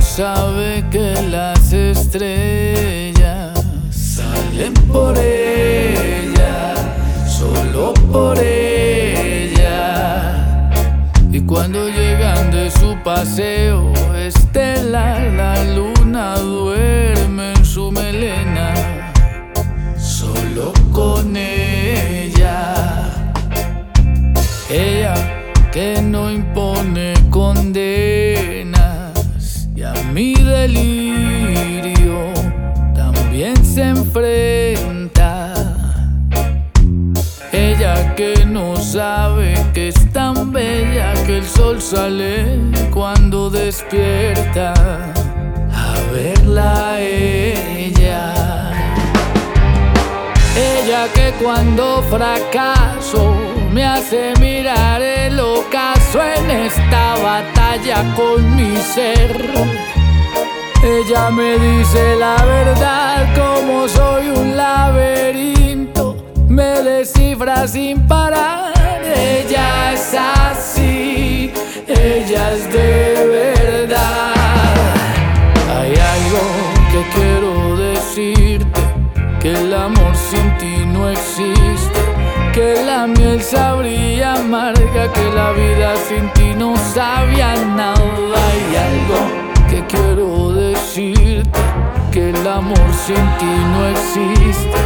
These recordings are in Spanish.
sabe que las estrellas salen por ella, solo por ella. Y cuando llegan de su paseo estelar, la luna duerme en su melena, solo con ella. Ella que no impone condenas y a mi delirio también se enfrenta. Ella que no sabe que es tan bella que el sol sale cuando despierta a verla ella. Ella que cuando fracaso me hace mirar el ocaso en esta batalla con mi ser. Ella me dice la verdad como soy un laberinto, me descifra sin parar. Ella es así, ella es de verdad. Hay algo que quiero decirte, que el amor sin ti no existe que la miel sabría amarga, que la vida sin ti no sabía nada. Amor sin ti no existe.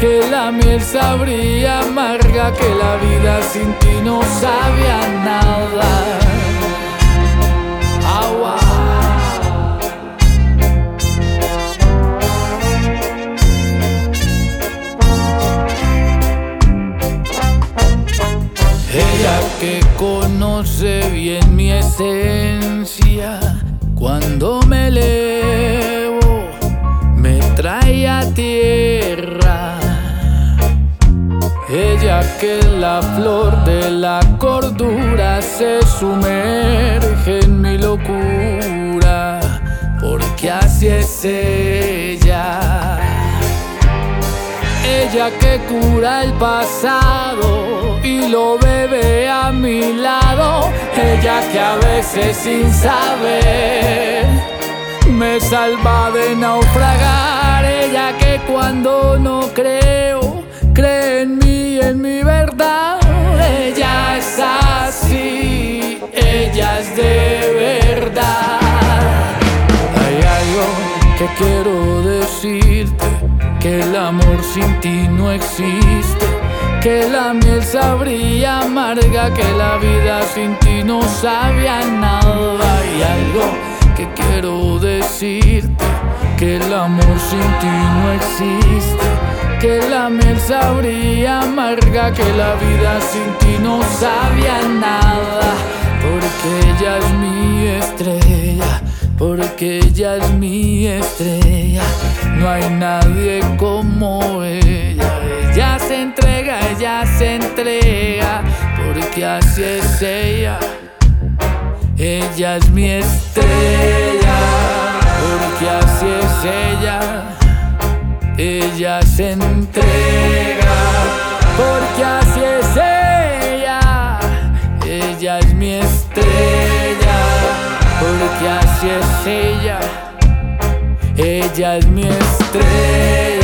Que la miel sabría amarga, que la vida sin ti no sabía nada. Agua. Ella que conoce bien mi esencia, cuando me elevo, la flor de la cordura se sumerge en mi locura, porque así es ella. Ella que cura el pasado y lo bebe a mi lado. Ella que a veces sin saber me salva de naufragar. Ella que cuando no creo, cree en mí, en mi verdad. Ella es así, ella es de verdad. Hay algo que quiero decirte, que el amor sin ti no existe, que la miel sabría amarga, que la vida sin ti no sabía nada. Hay algo que quiero decirte, que el amor sin ti no existe, que la miel sabría amarga, que la vida sin ti no sabía nada, porque ella es mi estrella porque ella es mi estrella. No hay nadie como ella. Ella se entrega, ella se entrega, porque así es ella. Ella es mi estrella, porque así es ella. Ella se entrega, porque así es ella. Ella es mi estrella porque así es ella. Ella es mi estrella.